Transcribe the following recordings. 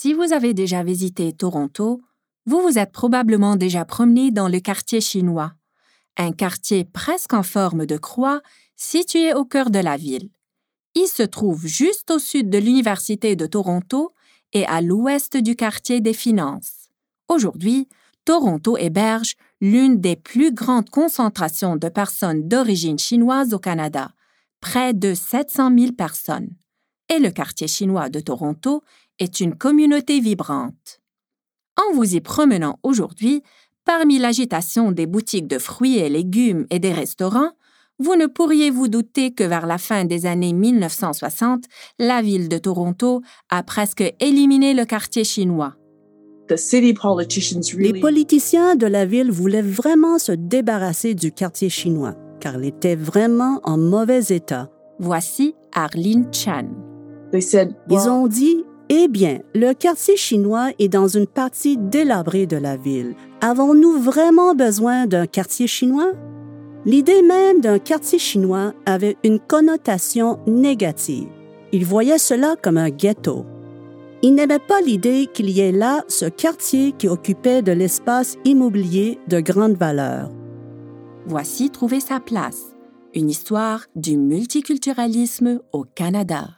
Si vous avez déjà visité Toronto, vous vous êtes probablement déjà promené dans le quartier chinois, un quartier presque en forme de croix situé au cœur de la ville. Il se trouve juste au sud de l'Université de Toronto et à l'ouest du quartier des finances. Aujourd'hui, Toronto héberge l'une des plus grandes concentrations de personnes d'origine chinoise au Canada, près de 700 000 personnes. Et le quartier chinois de Toronto est une communauté vibrante. En vous y promenant aujourd'hui, parmi l'agitation des boutiques de fruits et légumes et des restaurants, vous ne pourriez vous douter que vers la fin des années 1960, la ville de Toronto a presque éliminé le quartier chinois. Les politiciens de la ville voulaient vraiment se débarrasser du quartier chinois, car il était vraiment en mauvais état. Voici Arlene Chan. Ils ont dit, eh bien, le quartier chinois est dans une partie délabrée de la ville. Avons-nous vraiment besoin d'un quartier chinois? L'idée même d'un quartier chinois avait une connotation négative. Ils voyaient cela comme un ghetto. Ils n'aimaient pas l'idée qu'il y ait là ce quartier qui occupait de l'espace immobilier de grande valeur. Voici Trouver sa place, une histoire du multiculturalisme au Canada.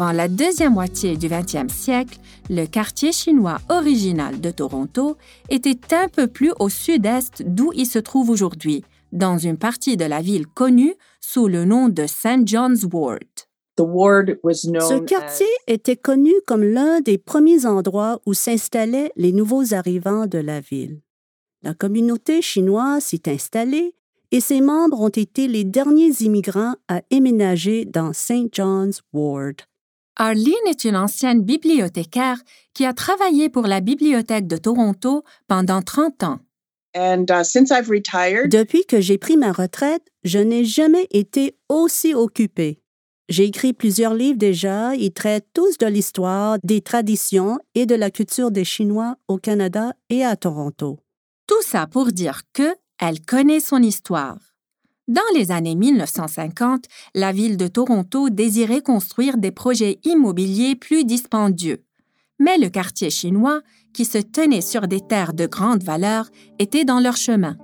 Avant la deuxième moitié du 20e siècle, le quartier chinois original de Toronto était un peu plus au sud-est d'où il se trouve aujourd'hui, dans une partie de la ville connue sous le nom de St. John's Ward. Ce quartier était connu comme l'un des premiers endroits où s'installaient les nouveaux arrivants de la ville. La communauté chinoise s'y est installée et ses membres ont été les derniers immigrants à éménager dans St. John's Ward. Arlene est une ancienne bibliothécaire qui a travaillé pour la Bibliothèque de Toronto pendant 30 ans. Uh, Depuis que j'ai pris ma retraite, je n'ai jamais été aussi occupée. J'ai écrit plusieurs livres déjà, ils traitent tous de l'histoire, des traditions et de la culture des Chinois au Canada et à Toronto. Tout ça pour dire que elle connaît son histoire. Dans les années 1950, la ville de Toronto désirait construire des projets immobiliers plus dispendieux. Mais le quartier chinois, qui se tenait sur des terres de grande valeur, était dans leur chemin.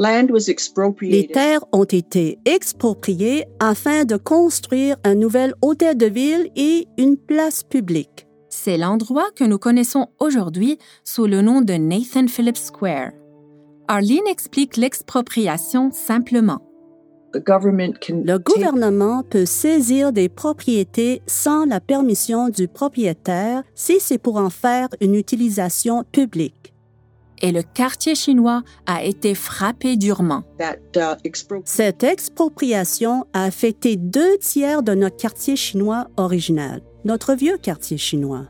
Les terres ont été expropriées afin de construire un nouvel hôtel de ville et une place publique. C'est l'endroit que nous connaissons aujourd'hui sous le nom de Nathan Phillips Square. Arlene explique l'expropriation simplement. Le gouvernement peut saisir des propriétés sans la permission du propriétaire si c'est pour en faire une utilisation publique. Et le quartier chinois a été frappé durement. Uh, Cette expropriation a affecté deux tiers de notre quartier chinois original, notre vieux quartier chinois.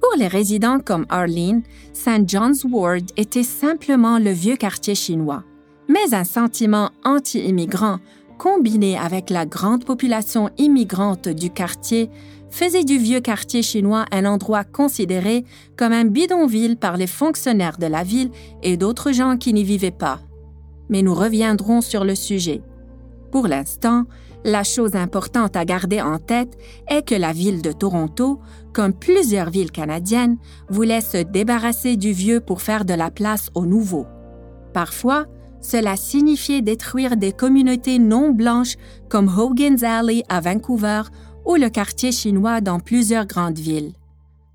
Pour les résidents comme Arlene, St. John's Ward était simplement le vieux quartier chinois mais un sentiment anti-immigrant combiné avec la grande population immigrante du quartier faisait du vieux quartier chinois un endroit considéré comme un bidonville par les fonctionnaires de la ville et d'autres gens qui n'y vivaient pas. Mais nous reviendrons sur le sujet. Pour l'instant, la chose importante à garder en tête est que la ville de Toronto, comme plusieurs villes canadiennes, voulait se débarrasser du vieux pour faire de la place au nouveau. Parfois, cela signifiait détruire des communautés non blanches comme Hogan's Alley à Vancouver ou le quartier chinois dans plusieurs grandes villes.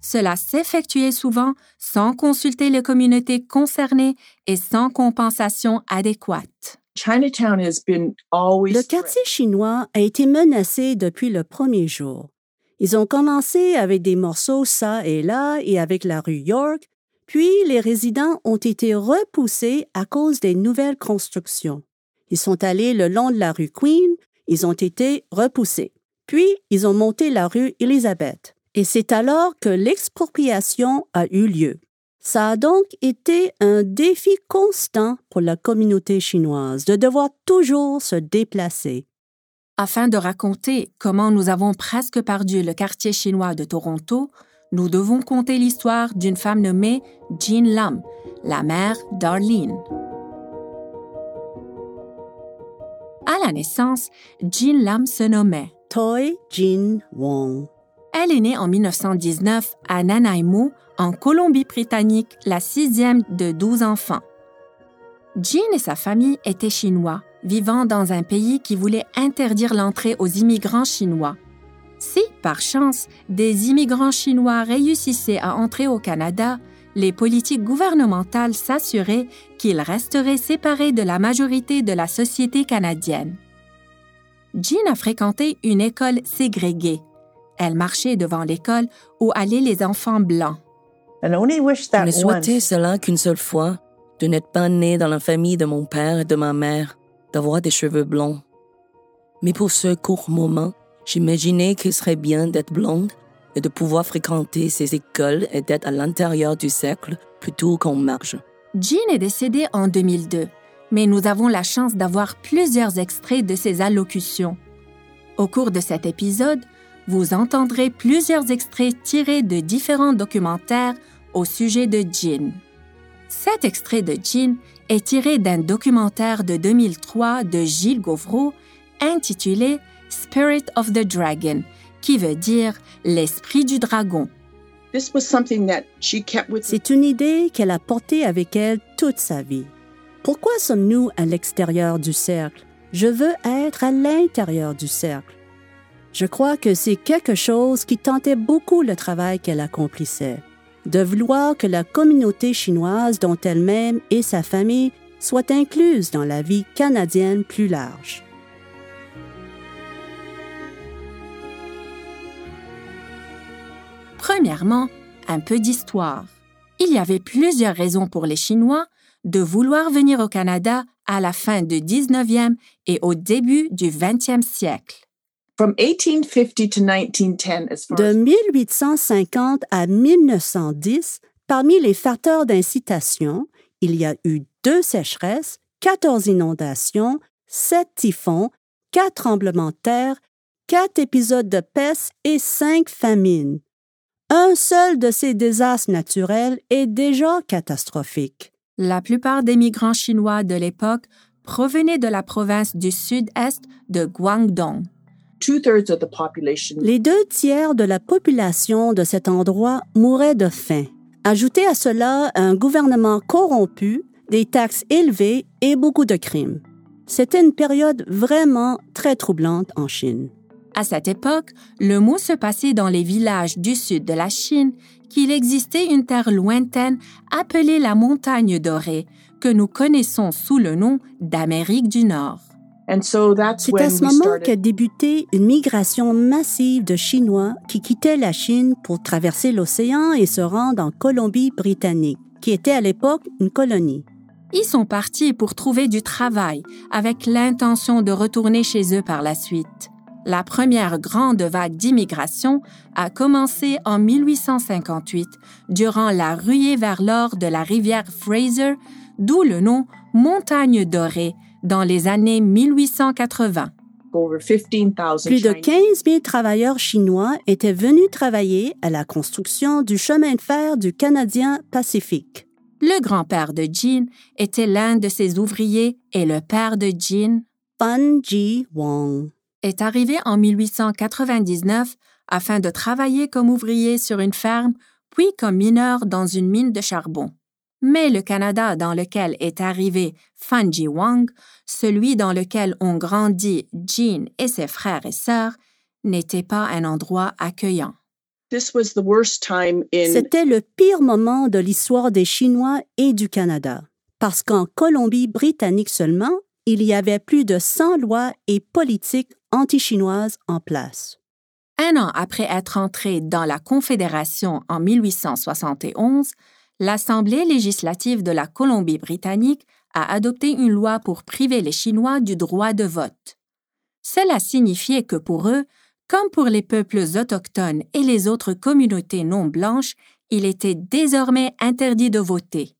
Cela s'effectuait souvent sans consulter les communautés concernées et sans compensation adéquate. Le quartier chinois a été menacé depuis le premier jour. Ils ont commencé avec des morceaux ça et là et avec la rue York, puis les résidents ont été repoussés à cause des nouvelles constructions. Ils sont allés le long de la rue Queen, ils ont été repoussés. Puis ils ont monté la rue Elizabeth. Et c'est alors que l'expropriation a eu lieu. Ça a donc été un défi constant pour la communauté chinoise de devoir toujours se déplacer. Afin de raconter comment nous avons presque perdu le quartier chinois de Toronto, nous devons compter l'histoire d'une femme nommée Jean Lam, la mère d'Arlene. À la naissance, Jean Lam se nommait Toy Jean Wong. Elle est née en 1919 à Nanaimo, en Colombie-Britannique, la sixième de douze enfants. Jean et sa famille étaient chinois, vivant dans un pays qui voulait interdire l'entrée aux immigrants chinois. Si, par chance, des immigrants chinois réussissaient à entrer au Canada, les politiques gouvernementales s'assuraient qu'ils resteraient séparés de la majorité de la société canadienne. Jean a fréquenté une école ségrégée. Elle marchait devant l'école où allaient les enfants blancs. Je ne souhaitais cela qu'une seule fois, de n'être pas née dans la famille de mon père et de ma mère, d'avoir des cheveux blonds. Mais pour ce court moment, j'imaginais qu'il serait bien d'être blonde et de pouvoir fréquenter ces écoles et d'être à l'intérieur du cercle plutôt qu'en marge. Jean est décédée en 2002, mais nous avons la chance d'avoir plusieurs extraits de ses allocutions. Au cours de cet épisode, vous entendrez plusieurs extraits tirés de différents documentaires au sujet de Jean. Cet extrait de Jean est tiré d'un documentaire de 2003 de Gilles Gauvreau intitulé Spirit of the Dragon, qui veut dire l'esprit du dragon. C'est une idée qu'elle a portée avec elle toute sa vie. Pourquoi sommes-nous à l'extérieur du cercle? Je veux être à l'intérieur du cercle. Je crois que c'est quelque chose qui tentait beaucoup le travail qu'elle accomplissait, de vouloir que la communauté chinoise dont elle-même et sa famille soient incluses dans la vie canadienne plus large. Premièrement, un peu d'histoire. Il y avait plusieurs raisons pour les Chinois de vouloir venir au Canada à la fin du 19e et au début du 20e siècle. De 1850 à 1910, parmi les facteurs d'incitation, il y a eu deux sécheresses, 14 inondations, sept typhons, quatre tremblements de terre, quatre épisodes de peste et cinq famines. Un seul de ces désastres naturels est déjà catastrophique. La plupart des migrants chinois de l'époque provenaient de la province du sud-est de Guangdong. Les deux tiers de la population de cet endroit mouraient de faim. Ajoutez à cela un gouvernement corrompu, des taxes élevées et beaucoup de crimes. C'était une période vraiment très troublante en Chine. À cette époque, le mot se passait dans les villages du sud de la Chine qu'il existait une terre lointaine appelée la montagne dorée, que nous connaissons sous le nom d'Amérique du Nord. C'est à ce moment qu'a débuté une migration massive de Chinois qui quittaient la Chine pour traverser l'océan et se rendre en Colombie-Britannique, qui était à l'époque une colonie. Ils sont partis pour trouver du travail avec l'intention de retourner chez eux par la suite. La première grande vague d'immigration a commencé en 1858 durant la ruée vers l'or de la rivière Fraser, d'où le nom Montagne dorée dans les années 1880. Plus de 15 000 travailleurs chinois étaient venus travailler à la construction du chemin de fer du Canadien Pacifique. Le grand-père de Jean était l'un de ses ouvriers et le père de Jean, Fan Ji Wong, est arrivé en 1899 afin de travailler comme ouvrier sur une ferme, puis comme mineur dans une mine de charbon. Mais le Canada dans lequel est arrivé Fanji Wang, celui dans lequel ont grandi Jean et ses frères et sœurs, n'était pas un endroit accueillant. C'était le pire moment de l'histoire des Chinois et du Canada, parce qu'en Colombie-Britannique seulement, il y avait plus de 100 lois et politiques anti-chinoises en place. Un an après être entré dans la Confédération en 1871, l'Assemblée législative de la Colombie-Britannique a adopté une loi pour priver les Chinois du droit de vote. Cela signifiait que pour eux, comme pour les peuples autochtones et les autres communautés non blanches, il était désormais interdit de voter.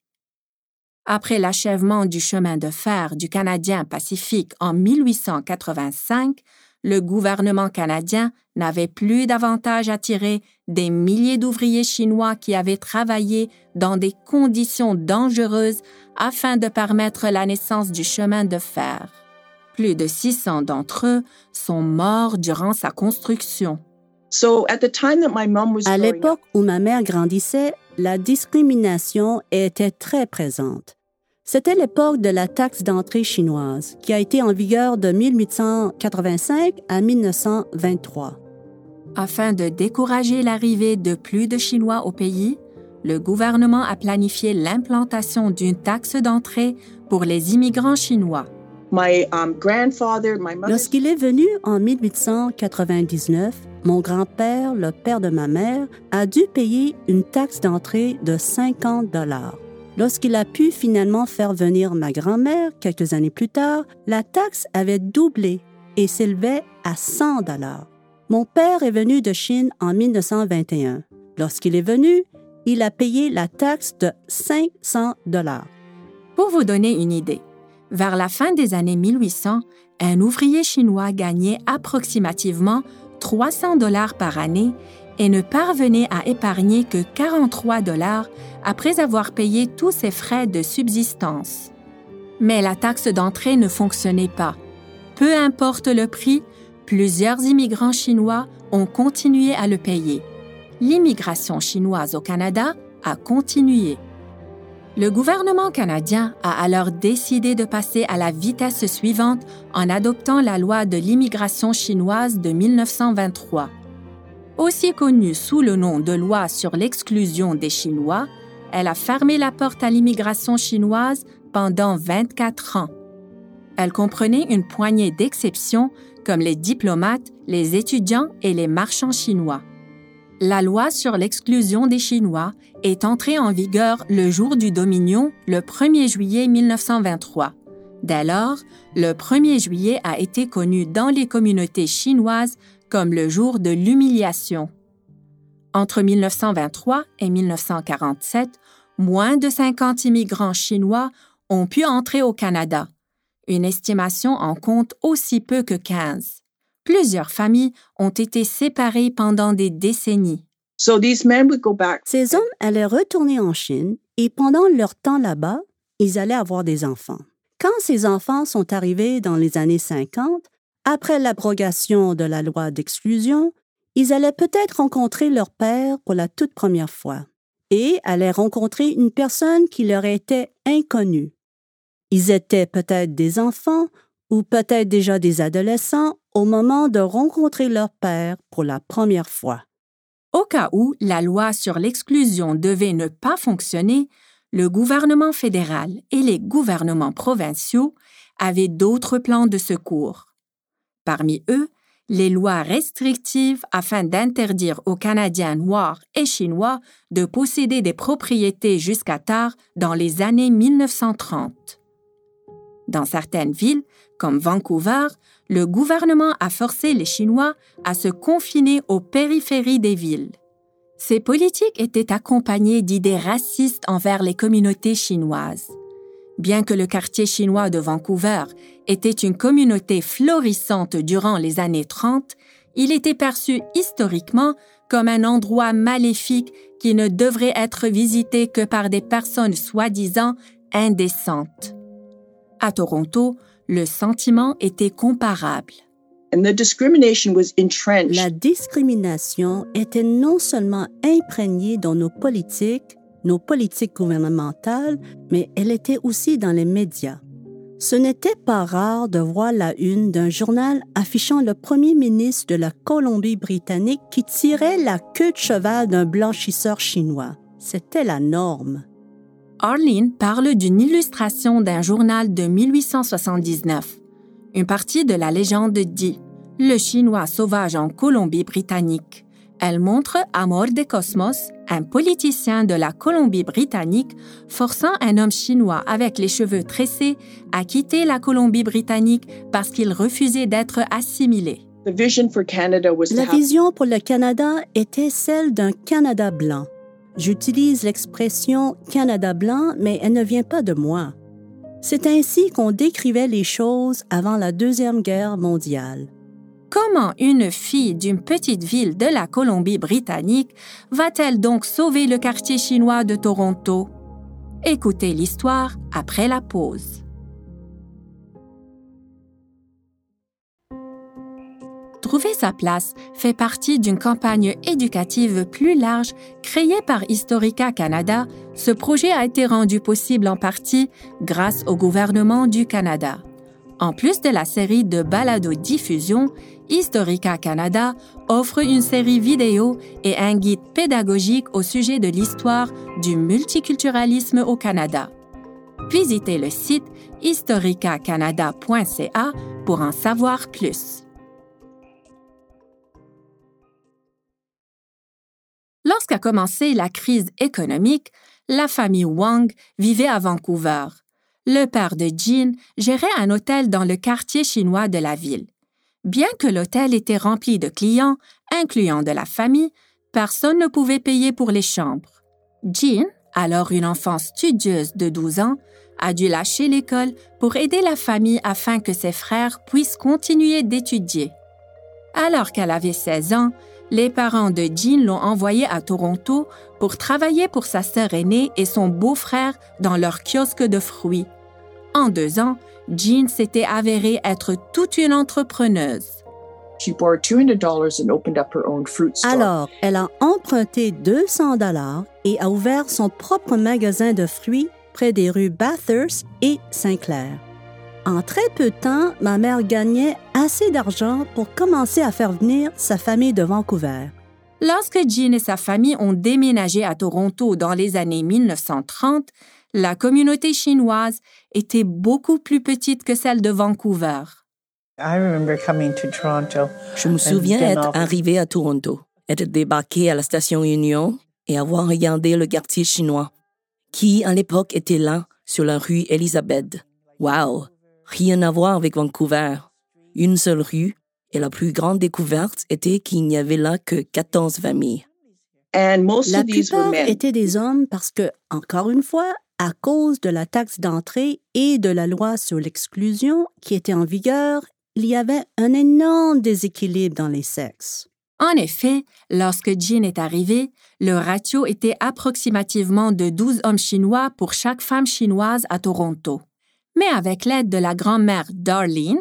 Après l'achèvement du chemin de fer du Canadien Pacifique en 1885, le gouvernement canadien n'avait plus davantage à tirer des milliers d'ouvriers chinois qui avaient travaillé dans des conditions dangereuses afin de permettre la naissance du chemin de fer. Plus de 600 d'entre eux sont morts durant sa construction. À l'époque où ma mère grandissait, la discrimination était très présente. C'était l'époque de la taxe d'entrée chinoise, qui a été en vigueur de 1885 à 1923. Afin de décourager l'arrivée de plus de Chinois au pays, le gouvernement a planifié l'implantation d'une taxe d'entrée pour les immigrants chinois. Um, Lorsqu'il est venu en 1899, mon grand-père, le père de ma mère, a dû payer une taxe d'entrée de 50 dollars. Lorsqu'il a pu finalement faire venir ma grand-mère quelques années plus tard, la taxe avait doublé et s'élevait à 100 dollars. Mon père est venu de Chine en 1921. Lorsqu'il est venu, il a payé la taxe de 500 dollars. Pour vous donner une idée, vers la fin des années 1800, un ouvrier chinois gagnait approximativement 300 dollars par année et ne parvenait à épargner que 43 dollars après avoir payé tous ses frais de subsistance. Mais la taxe d'entrée ne fonctionnait pas. Peu importe le prix, plusieurs immigrants chinois ont continué à le payer. L'immigration chinoise au Canada a continué. Le gouvernement canadien a alors décidé de passer à la vitesse suivante en adoptant la loi de l'immigration chinoise de 1923. Aussi connue sous le nom de loi sur l'exclusion des Chinois, elle a fermé la porte à l'immigration chinoise pendant 24 ans. Elle comprenait une poignée d'exceptions comme les diplomates, les étudiants et les marchands chinois. La loi sur l'exclusion des Chinois est entrée en vigueur le jour du Dominion, le 1er juillet 1923. Dès lors, le 1er juillet a été connu dans les communautés chinoises comme le jour de l'humiliation. Entre 1923 et 1947, moins de 50 immigrants chinois ont pu entrer au Canada. Une estimation en compte aussi peu que 15. Plusieurs familles ont été séparées pendant des décennies. Ces hommes allaient retourner en Chine et pendant leur temps là-bas, ils allaient avoir des enfants. Quand ces enfants sont arrivés dans les années 50, après l'abrogation de la loi d'exclusion, ils allaient peut-être rencontrer leur père pour la toute première fois et allaient rencontrer une personne qui leur était inconnue. Ils étaient peut-être des enfants ou peut-être déjà des adolescents au moment de rencontrer leur père pour la première fois. Au cas où la loi sur l'exclusion devait ne pas fonctionner, le gouvernement fédéral et les gouvernements provinciaux avaient d'autres plans de secours. Parmi eux, les lois restrictives afin d'interdire aux Canadiens noirs et chinois de posséder des propriétés jusqu'à tard dans les années 1930. Dans certaines villes, comme Vancouver, le gouvernement a forcé les Chinois à se confiner aux périphéries des villes. Ces politiques étaient accompagnées d'idées racistes envers les communautés chinoises. Bien que le quartier chinois de Vancouver était une communauté florissante durant les années 30, il était perçu historiquement comme un endroit maléfique qui ne devrait être visité que par des personnes soi-disant indécentes. À Toronto, le sentiment était comparable. La discrimination était non seulement imprégnée dans nos politiques, nos politiques gouvernementales, mais elle était aussi dans les médias. Ce n'était pas rare de voir la une d'un journal affichant le premier ministre de la Colombie-Britannique qui tirait la queue de cheval d'un blanchisseur chinois. C'était la norme. Arlene parle d'une illustration d'un journal de 1879. Une partie de la légende dit Le Chinois sauvage en Colombie-Britannique. Elle montre Amor de Cosmos, un politicien de la Colombie-Britannique, forçant un homme chinois avec les cheveux tressés à quitter la Colombie-Britannique parce qu'il refusait d'être assimilé. La vision pour le Canada était celle d'un Canada blanc J'utilise l'expression Canada blanc, mais elle ne vient pas de moi. C'est ainsi qu'on décrivait les choses avant la Deuxième Guerre mondiale. Comment une fille d'une petite ville de la Colombie-Britannique va-t-elle donc sauver le quartier chinois de Toronto? Écoutez l'histoire après la pause. Trouver sa place fait partie d'une campagne éducative plus large créée par Historica Canada. Ce projet a été rendu possible en partie grâce au gouvernement du Canada. En plus de la série de balado-diffusion, Historica Canada offre une série vidéo et un guide pédagogique au sujet de l'histoire du multiculturalisme au Canada. Visitez le site historicacanada.ca pour en savoir plus. Lorsqu'a commencé la crise économique, la famille Wang vivait à Vancouver. Le père de Jean gérait un hôtel dans le quartier chinois de la ville. Bien que l'hôtel était rempli de clients, incluant de la famille, personne ne pouvait payer pour les chambres. Jean, alors une enfant studieuse de 12 ans, a dû lâcher l'école pour aider la famille afin que ses frères puissent continuer d'étudier. Alors qu'elle avait 16 ans, les parents de Jean l'ont envoyée à Toronto pour travailler pour sa sœur aînée et son beau-frère dans leur kiosque de fruits. En deux ans, Jean s'était avérée être toute une entrepreneuse. Alors, elle a emprunté 200 dollars et a ouvert son propre magasin de fruits près des rues Bathurst et Saint-Clair. En très peu de temps, ma mère gagnait assez d'argent pour commencer à faire venir sa famille de Vancouver. Lorsque Jean et sa famille ont déménagé à Toronto dans les années 1930, la communauté chinoise était beaucoup plus petite que celle de Vancouver. Je me souviens être arrivé à Toronto, être débarqué à la station Union et avoir regardé le quartier chinois, qui à l'époque était là, sur la rue Elizabeth. Wow! Rien à voir avec Vancouver. Une seule rue, et la plus grande découverte était qu'il n'y avait là que 14 familles. La plupart étaient des hommes parce que, encore une fois, à cause de la taxe d'entrée et de la loi sur l'exclusion qui était en vigueur, il y avait un énorme déséquilibre dans les sexes. En effet, lorsque Jean est arrivé, le ratio était approximativement de 12 hommes chinois pour chaque femme chinoise à Toronto. Mais avec l'aide de la grand-mère Darlene,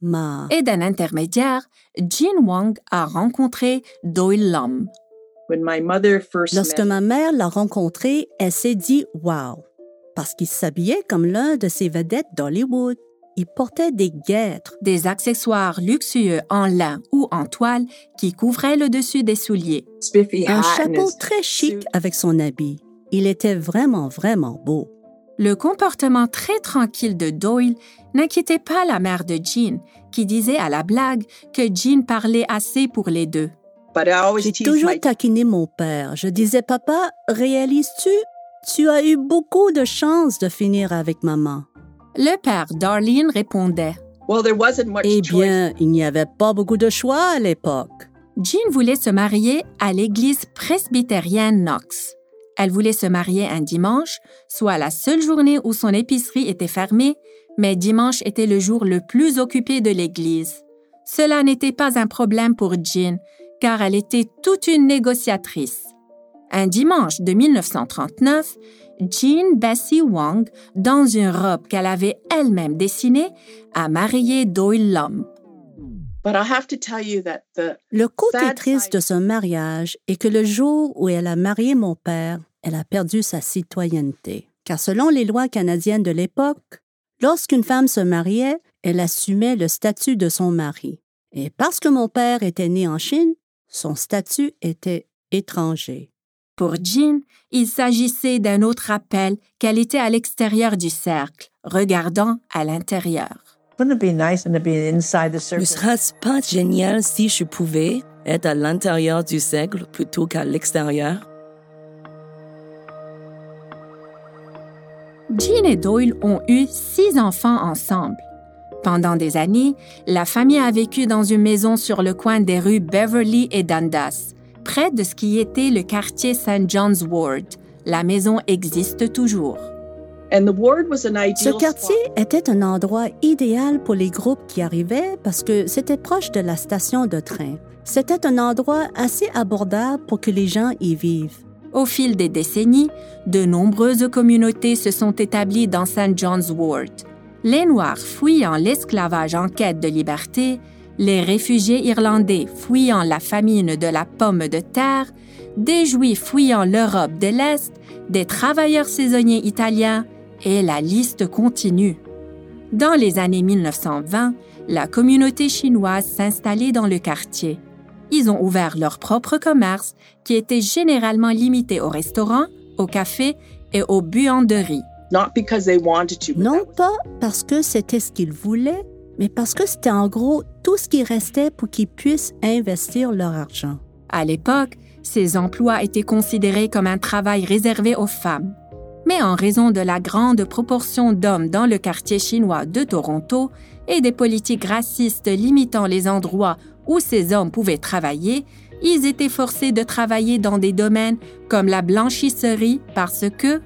Ma. et d'un intermédiaire, Jean Wang a rencontré Doyle Lum, Lorsque ma mère l'a rencontré, elle s'est dit Wow! Parce qu'il s'habillait comme l'un de ces vedettes d'Hollywood. Il portait des guêtres, des accessoires luxueux en lin ou en toile qui couvraient le dessus des souliers. Un chapeau très chic avec son habit. Il était vraiment, vraiment beau. Le comportement très tranquille de Doyle n'inquiétait pas la mère de Jean, qui disait à la blague que Jean parlait assez pour les deux. J'ai toujours taquiné mon père. Je disais, papa, réalises-tu? Tu as eu beaucoup de chance de finir avec maman? Le père Darlene répondait. Eh bien, il n'y avait pas beaucoup de choix à l'époque. Jean voulait se marier à l'église presbytérienne Knox. Elle voulait se marier un dimanche, soit la seule journée où son épicerie était fermée, mais dimanche était le jour le plus occupé de l'église. Cela n'était pas un problème pour Jean, car elle était toute une négociatrice. Un dimanche de 1939, Jean Bessie Wang, dans une robe qu'elle avait elle-même dessinée, a marié Doyle Lum. Le côté triste de son mariage est que le jour où elle a marié mon père, elle a perdu sa citoyenneté. Car selon les lois canadiennes de l'époque, lorsqu'une femme se mariait, elle assumait le statut de son mari. Et parce que mon père était né en Chine, son statut était étranger. Pour Jean, il s'agissait d'un autre appel qu'elle était à l'extérieur du cercle, regardant à l'intérieur. Ne serait-ce pas génial si je pouvais être à l'intérieur du cercle plutôt qu'à l'extérieur? Jean et Doyle ont eu six enfants ensemble. Pendant des années, la famille a vécu dans une maison sur le coin des rues Beverly et Dundas, près de ce qui était le quartier St. John's Ward. La maison existe toujours. Ce quartier était un endroit idéal pour les groupes qui arrivaient parce que c'était proche de la station de train. C'était un endroit assez abordable pour que les gens y vivent. Au fil des décennies, de nombreuses communautés se sont établies dans St. John's Ward. Les Noirs fuyant l'esclavage en quête de liberté, les réfugiés irlandais fuyant la famine de la pomme de terre, des Juifs fuyant l'Europe de l'Est, des travailleurs saisonniers italiens, et la liste continue. Dans les années 1920, la communauté chinoise s'installait dans le quartier ils ont ouvert leur propre commerce qui était généralement limité aux restaurants, aux cafés et aux buanderies. Non pas parce que c'était ce qu'ils voulaient, mais parce que c'était en gros tout ce qui restait pour qu'ils puissent investir leur argent. À l'époque, ces emplois étaient considérés comme un travail réservé aux femmes. Mais en raison de la grande proportion d'hommes dans le quartier chinois de Toronto et des politiques racistes limitant les endroits où ces hommes pouvaient travailler, ils étaient forcés de travailler dans des domaines comme la blanchisserie parce que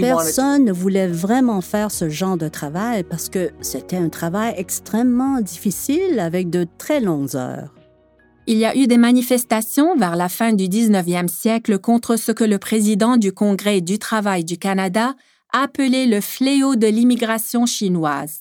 Personne ne voulait vraiment faire ce genre de travail parce que c'était un travail extrêmement difficile avec de très longues heures. Il y a eu des manifestations vers la fin du 19e siècle contre ce que le président du Congrès du travail du Canada appelait le fléau de l'immigration chinoise.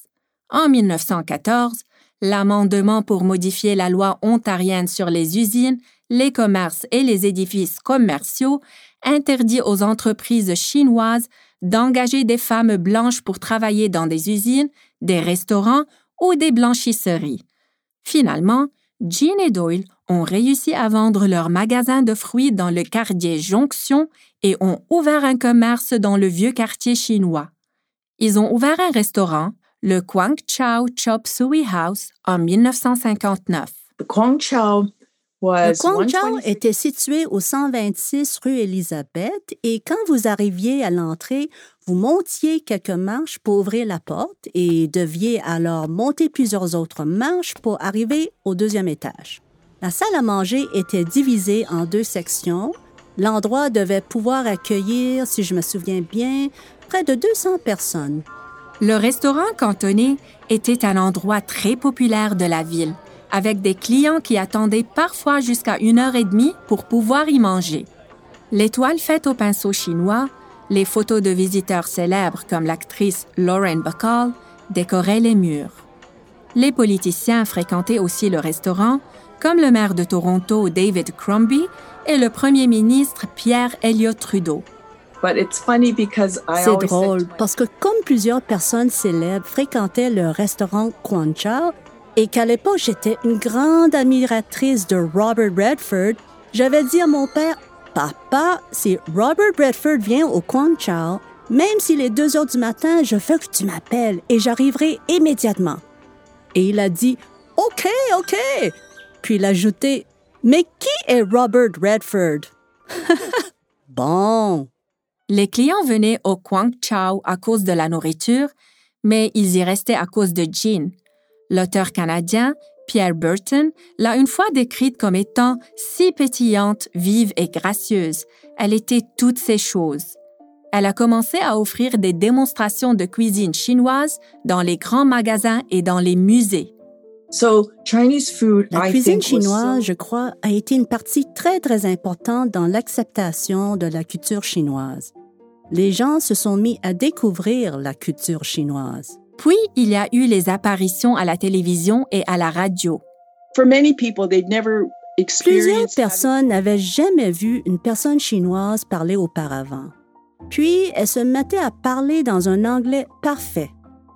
En 1914, l'amendement pour modifier la loi ontarienne sur les usines, les commerces et les édifices commerciaux interdit aux entreprises chinoises d'engager des femmes blanches pour travailler dans des usines, des restaurants ou des blanchisseries. Finalement, Jean et Doyle ont réussi à vendre leur magasin de fruits dans le quartier Jonction et ont ouvert un commerce dans le vieux quartier chinois. Ils ont ouvert un restaurant, le Quang Chao Chop Suey House en 1959. Le Quang Chao était situé au 126 rue Élisabeth et quand vous arriviez à l'entrée, vous montiez quelques marches pour ouvrir la porte et deviez alors monter plusieurs autres marches pour arriver au deuxième étage. La salle à manger était divisée en deux sections. L'endroit devait pouvoir accueillir, si je me souviens bien, près de 200 personnes. Le restaurant cantonné était un endroit très populaire de la ville, avec des clients qui attendaient parfois jusqu'à une heure et demie pour pouvoir y manger. L'étoile faite au pinceau chinois, les photos de visiteurs célèbres comme l'actrice Lauren Bacall décoraient les murs. Les politiciens fréquentaient aussi le restaurant, comme le maire de Toronto David Crombie et le premier ministre Pierre Elliott Trudeau. C'est drôle parce que comme plusieurs personnes célèbres fréquentaient le restaurant Quan Chao et qu'à l'époque j'étais une grande admiratrice de Robert Redford, j'avais dit à mon père Papa, si Robert Redford vient au Quan Chao, même s'il est 2 heures du matin, je veux que tu m'appelles et j'arriverai immédiatement. Et il a dit OK, OK. Puis il a ajouté Mais qui est Robert Redford Bon, les clients venaient au Quang Chao à cause de la nourriture, mais ils y restaient à cause de Jean. L'auteur canadien Pierre Burton l'a une fois décrite comme étant si pétillante, vive et gracieuse. Elle était toutes ces choses. Elle a commencé à offrir des démonstrations de cuisine chinoise dans les grands magasins et dans les musées. La cuisine chinoise, je crois, a été une partie très très importante dans l'acceptation de la culture chinoise les gens se sont mis à découvrir la culture chinoise. Puis, il y a eu les apparitions à la télévision et à la radio. Plusieurs personnes n'avaient jamais vu une personne chinoise parler auparavant. Puis, elles se mettaient à parler dans un anglais parfait.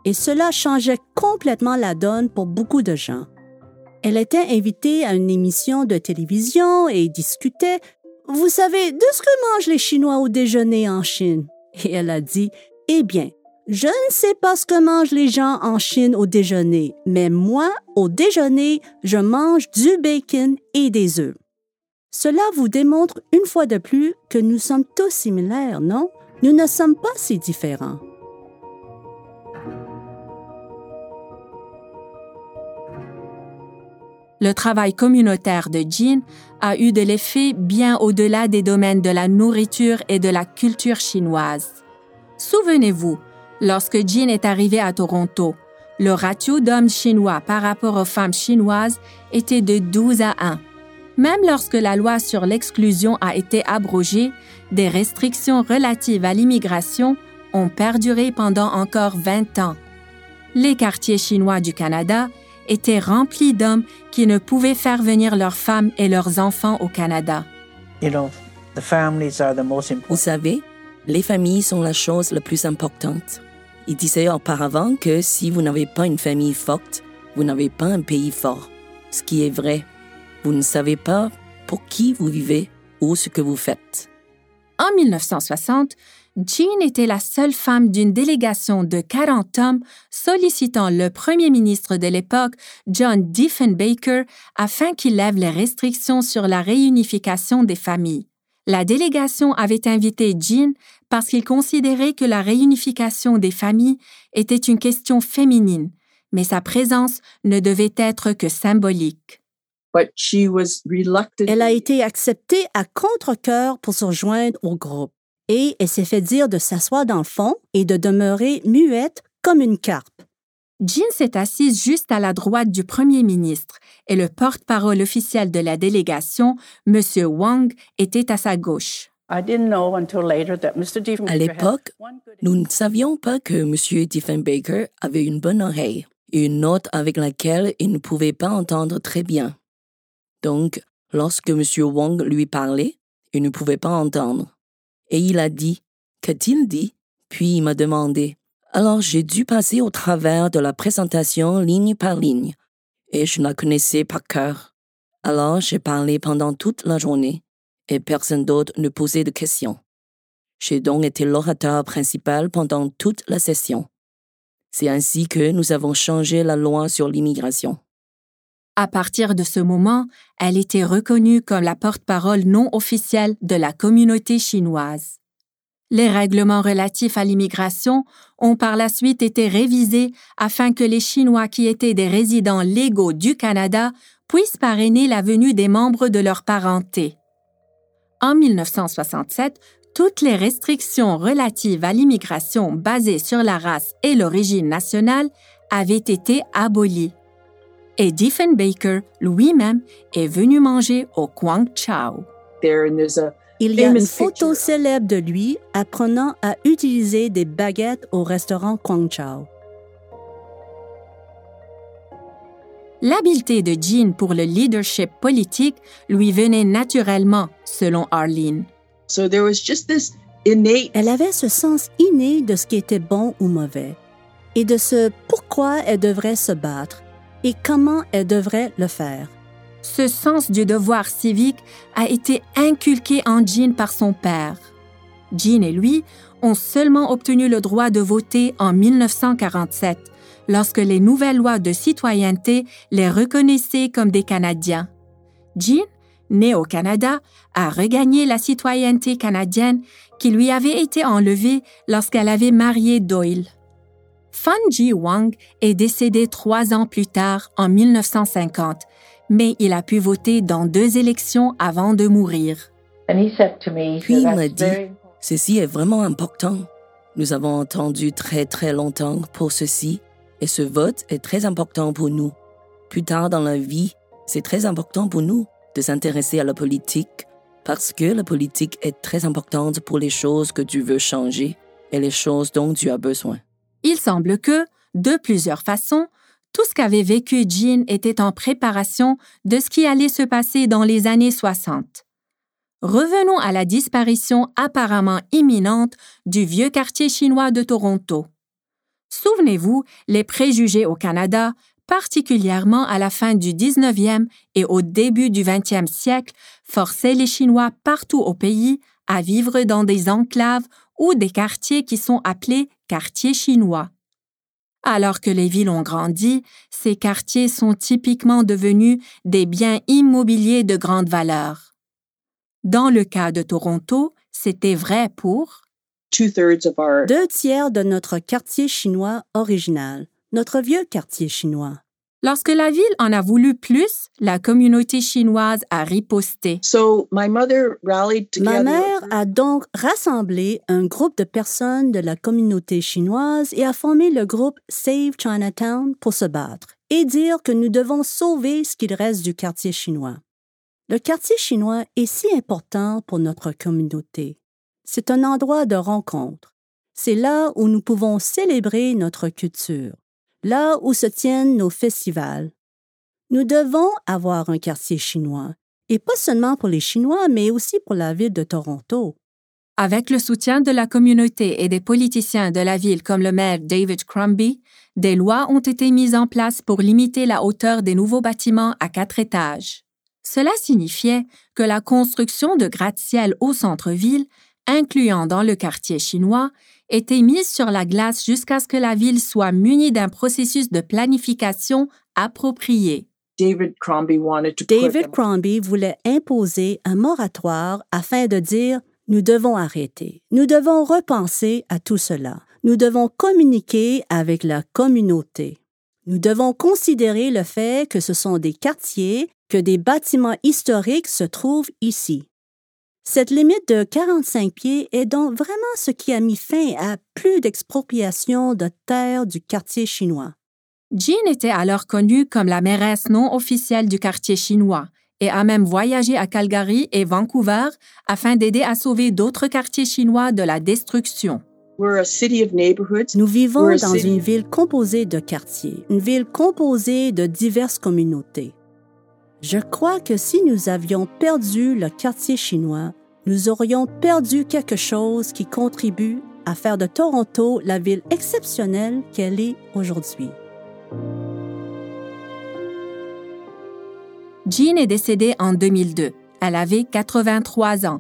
Et cela changeait complètement la donne pour beaucoup de gens. Elle était invitée à une émission de télévision et discutait vous savez de ce que mangent les Chinois au déjeuner en Chine? Et elle a dit, Eh bien, je ne sais pas ce que mangent les gens en Chine au déjeuner, mais moi, au déjeuner, je mange du bacon et des œufs. Cela vous démontre une fois de plus que nous sommes tous similaires, non? Nous ne sommes pas si différents. le travail communautaire de Jean a eu de l'effet bien au-delà des domaines de la nourriture et de la culture chinoise. Souvenez-vous, lorsque Jean est arrivé à Toronto, le ratio d'hommes chinois par rapport aux femmes chinoises était de 12 à 1. Même lorsque la loi sur l'exclusion a été abrogée, des restrictions relatives à l'immigration ont perduré pendant encore 20 ans. Les quartiers chinois du Canada étaient remplis d'hommes qui ne pouvaient faire venir leurs femmes et leurs enfants au Canada. Vous savez, les familles sont la chose la plus importante. Il disait auparavant que si vous n'avez pas une famille forte, vous n'avez pas un pays fort. Ce qui est vrai. Vous ne savez pas pour qui vous vivez ou ce que vous faites. En 1960, Jean était la seule femme d'une délégation de 40 hommes sollicitant le premier ministre de l'époque, John Diefenbaker, afin qu'il lève les restrictions sur la réunification des familles. La délégation avait invité Jean parce qu'il considérait que la réunification des familles était une question féminine, mais sa présence ne devait être que symbolique. Elle a été acceptée à contre-cœur pour se rejoindre au groupe et elle s'est fait dire de s'asseoir dans le fond et de demeurer muette comme une carpe. Jean s'est assise juste à la droite du premier ministre et le porte-parole officiel de la délégation, M. Wang, était à sa gauche. À l'époque, nous ne savions pas que M. Diefenbaker avait une bonne oreille et une note avec laquelle il ne pouvait pas entendre très bien. Donc, lorsque M. Wang lui parlait, il ne pouvait pas entendre. Et il a dit Qu'a-t-il dit? Puis il m'a demandé. Alors j'ai dû passer au travers de la présentation ligne par ligne, et je la connaissais par cœur. Alors j'ai parlé pendant toute la journée et personne d'autre ne posait de questions. J'ai donc été l'orateur principal pendant toute la session. C'est ainsi que nous avons changé la loi sur l'immigration. À partir de ce moment, elle était reconnue comme la porte-parole non officielle de la communauté chinoise. Les règlements relatifs à l'immigration ont par la suite été révisés afin que les Chinois qui étaient des résidents légaux du Canada puissent parrainer la venue des membres de leur parenté. En 1967, toutes les restrictions relatives à l'immigration basées sur la race et l'origine nationale avaient été abolies. Et Diefenbaker lui-même est venu manger au Kwang Chao. Il y a une photo célèbre de lui apprenant à utiliser des baguettes au restaurant Kwang Chao. L'habileté de Jean pour le leadership politique lui venait naturellement, selon Arlene. Elle avait ce sens inné de ce qui était bon ou mauvais et de ce pourquoi elle devrait se battre et comment elle devrait le faire. Ce sens du devoir civique a été inculqué en Jean par son père. Jean et lui ont seulement obtenu le droit de voter en 1947 lorsque les nouvelles lois de citoyenneté les reconnaissaient comme des Canadiens. Jean, née au Canada, a regagné la citoyenneté canadienne qui lui avait été enlevée lorsqu'elle avait marié Doyle. Fan Ji Wang est décédé trois ans plus tard, en 1950, mais il a pu voter dans deux élections avant de mourir. Puis il m'a dit, ceci est vraiment important. Nous avons entendu très très longtemps pour ceci et ce vote est très important pour nous. Plus tard dans la vie, c'est très important pour nous de s'intéresser à la politique parce que la politique est très importante pour les choses que tu veux changer et les choses dont tu as besoin. Il semble que, de plusieurs façons, tout ce qu'avait vécu Jean était en préparation de ce qui allait se passer dans les années 60. Revenons à la disparition apparemment imminente du vieux quartier chinois de Toronto. Souvenez-vous, les préjugés au Canada, particulièrement à la fin du 19e et au début du 20e siècle, forçaient les Chinois partout au pays à vivre dans des enclaves ou des quartiers qui sont appelés quartiers chinois. Alors que les villes ont grandi, ces quartiers sont typiquement devenus des biens immobiliers de grande valeur. Dans le cas de Toronto, c'était vrai pour deux tiers de notre quartier chinois original, notre vieux quartier chinois. Lorsque la ville en a voulu plus, la communauté chinoise a riposté. Ma mère a donc rassemblé un groupe de personnes de la communauté chinoise et a formé le groupe Save Chinatown pour se battre et dire que nous devons sauver ce qu'il reste du quartier chinois. Le quartier chinois est si important pour notre communauté. C'est un endroit de rencontre. C'est là où nous pouvons célébrer notre culture là où se tiennent nos festivals. Nous devons avoir un quartier chinois, et pas seulement pour les Chinois, mais aussi pour la ville de Toronto. Avec le soutien de la communauté et des politiciens de la ville comme le maire David Crombie, des lois ont été mises en place pour limiter la hauteur des nouveaux bâtiments à quatre étages. Cela signifiait que la construction de gratte-ciel au centre-ville, incluant dans le quartier chinois, était mise sur la glace jusqu'à ce que la ville soit munie d'un processus de planification approprié. David Crombie, David Crombie voulait imposer un moratoire afin de dire nous devons arrêter, nous devons repenser à tout cela, nous devons communiquer avec la communauté. Nous devons considérer le fait que ce sont des quartiers, que des bâtiments historiques se trouvent ici. Cette limite de 45 pieds est donc vraiment ce qui a mis fin à plus d'expropriation de terres du quartier chinois. Jean était alors connue comme la mairesse non officielle du quartier chinois et a même voyagé à Calgary et Vancouver afin d'aider à sauver d'autres quartiers chinois de la destruction. Nous vivons dans une ville composée de quartiers, une ville composée de diverses communautés. Je crois que si nous avions perdu le quartier chinois, nous aurions perdu quelque chose qui contribue à faire de Toronto la ville exceptionnelle qu'elle est aujourd'hui. Jean est décédée en 2002. Elle avait 83 ans.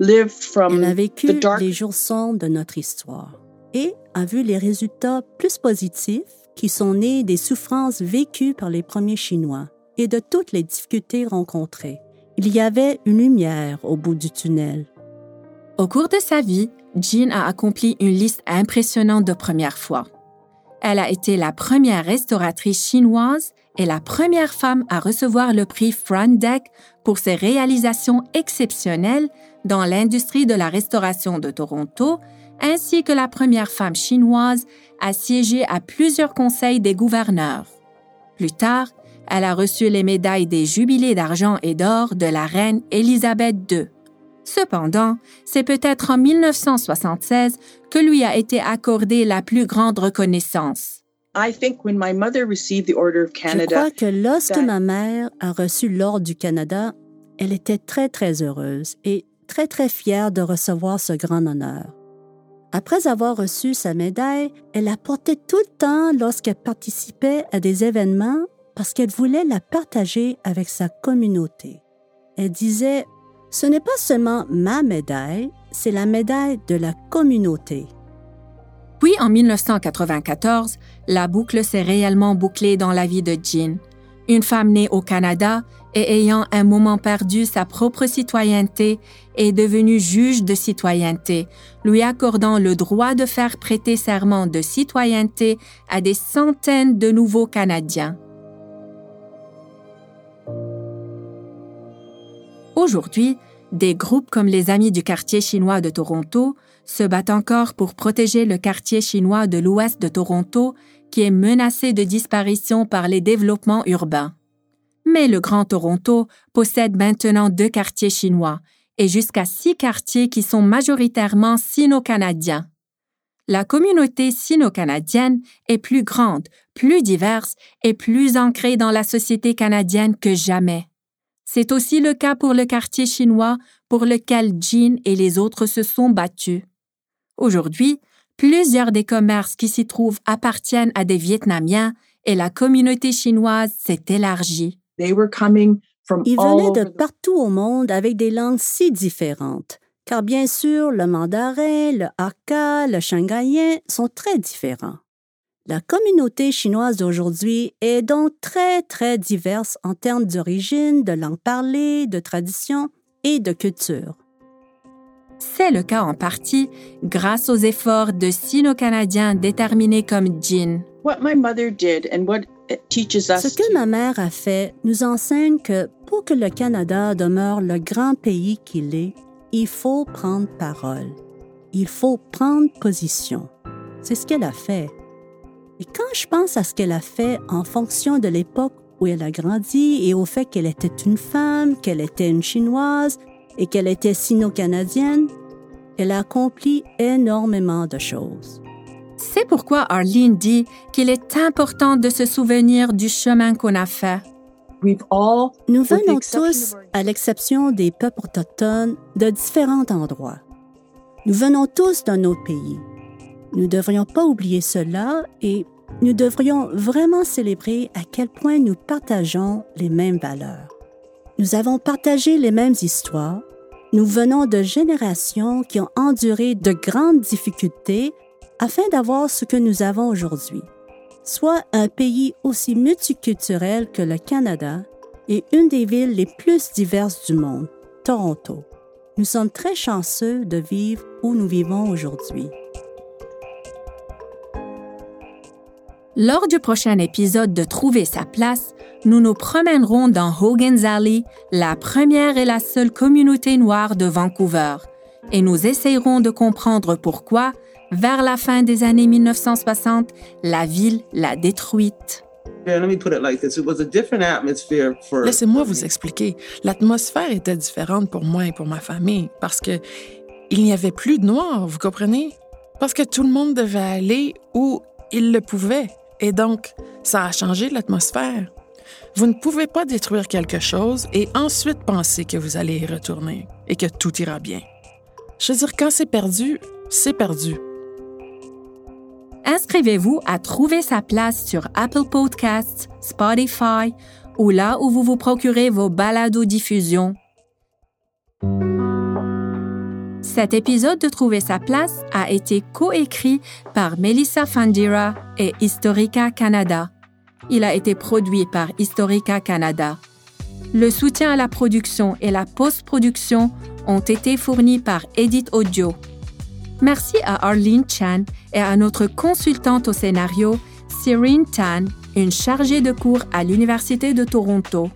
Elle a vécu les jours sombres de notre histoire et a vu les résultats plus positifs qui sont nés des souffrances vécues par les premiers Chinois et de toutes les difficultés rencontrées. Il y avait une lumière au bout du tunnel. Au cours de sa vie, Jean a accompli une liste impressionnante de premières fois. Elle a été la première restauratrice chinoise et la première femme à recevoir le prix Front Deck pour ses réalisations exceptionnelles dans l'industrie de la restauration de Toronto, ainsi que la première femme chinoise à siéger à plusieurs conseils des gouverneurs. Plus tard, elle a reçu les médailles des jubilés d'argent et d'or de la reine Élisabeth II. Cependant, c'est peut-être en 1976 que lui a été accordée la plus grande reconnaissance. Je crois que lorsque ma mère a reçu l'Ordre du Canada, elle était très, très heureuse et très, très fière de recevoir ce grand honneur. Après avoir reçu sa médaille, elle la portait tout le temps lorsqu'elle participait à des événements parce qu'elle voulait la partager avec sa communauté. Elle disait, ce n'est pas seulement ma médaille, c'est la médaille de la communauté. Puis en 1994, la boucle s'est réellement bouclée dans la vie de Jean, une femme née au Canada et ayant un moment perdu sa propre citoyenneté est devenue juge de citoyenneté, lui accordant le droit de faire prêter serment de citoyenneté à des centaines de nouveaux Canadiens. Aujourd'hui, des groupes comme les Amis du quartier chinois de Toronto se battent encore pour protéger le quartier chinois de l'ouest de Toronto qui est menacé de disparition par les développements urbains. Mais le Grand Toronto possède maintenant deux quartiers chinois et jusqu'à six quartiers qui sont majoritairement sino-canadiens. La communauté sino-canadienne est plus grande, plus diverse et plus ancrée dans la société canadienne que jamais. C'est aussi le cas pour le quartier chinois pour lequel Jean et les autres se sont battus. Aujourd'hui, plusieurs des commerces qui s'y trouvent appartiennent à des Vietnamiens et la communauté chinoise s'est élargie. Ils venaient de partout au monde avec des langues si différentes, car bien sûr, le mandarin, le hakka, le shanghaïen sont très différents. La communauté chinoise d'aujourd'hui est donc très, très diverse en termes d'origine, de langue parlée, de tradition et de culture. C'est le cas en partie grâce aux efforts de Sino-Canadiens déterminés comme Jin. Ce que ma mère a fait nous enseigne que pour que le Canada demeure le grand pays qu'il est, il faut prendre parole. Il faut prendre position. C'est ce qu'elle a fait. Et quand je pense à ce qu'elle a fait en fonction de l'époque où elle a grandi et au fait qu'elle était une femme, qu'elle était une Chinoise et qu'elle était sino-canadienne, elle a accompli énormément de choses. C'est pourquoi Arlene dit qu'il est important de se souvenir du chemin qu'on a fait. Nous venons tous, à l'exception des peuples autochtones, de différents endroits. Nous venons tous d'un autre pays. Nous ne devrions pas oublier cela et nous devrions vraiment célébrer à quel point nous partageons les mêmes valeurs. Nous avons partagé les mêmes histoires. Nous venons de générations qui ont enduré de grandes difficultés afin d'avoir ce que nous avons aujourd'hui, soit un pays aussi multiculturel que le Canada et une des villes les plus diverses du monde, Toronto. Nous sommes très chanceux de vivre où nous vivons aujourd'hui. Lors du prochain épisode de Trouver sa place, nous nous promènerons dans Hogan's Alley, la première et la seule communauté noire de Vancouver, et nous essayerons de comprendre pourquoi vers la fin des années 1960, la ville l'a détruite. Laissez-moi vous expliquer. L'atmosphère était différente pour moi et pour ma famille parce que il n'y avait plus de noirs, vous comprenez? Parce que tout le monde devait aller où il le pouvait. Et donc, ça a changé l'atmosphère. Vous ne pouvez pas détruire quelque chose et ensuite penser que vous allez y retourner et que tout ira bien. Je veux dire, quand c'est perdu, c'est perdu. Inscrivez-vous à trouver sa place sur Apple Podcasts, Spotify ou là où vous vous procurez vos balados diffusion. Cet épisode de Trouver sa place a été coécrit par Melissa Fandira et Historica Canada. Il a été produit par Historica Canada. Le soutien à la production et la post-production ont été fournis par Edit Audio. Merci à Arlene Chan et à notre consultante au scénario, Cyrene Tan, une chargée de cours à l'Université de Toronto.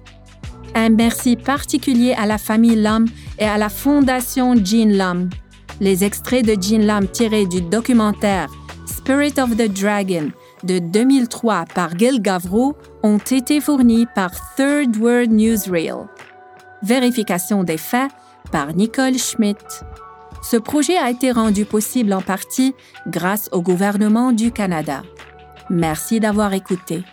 Un merci particulier à la famille Lam et à la Fondation Jean Lam. Les extraits de Jean Lam tirés du documentaire Spirit of the Dragon de 2003 par Gil Gavreau ont été fournis par Third World Newsreel. Vérification des faits par Nicole Schmidt. Ce projet a été rendu possible en partie grâce au gouvernement du Canada. Merci d'avoir écouté.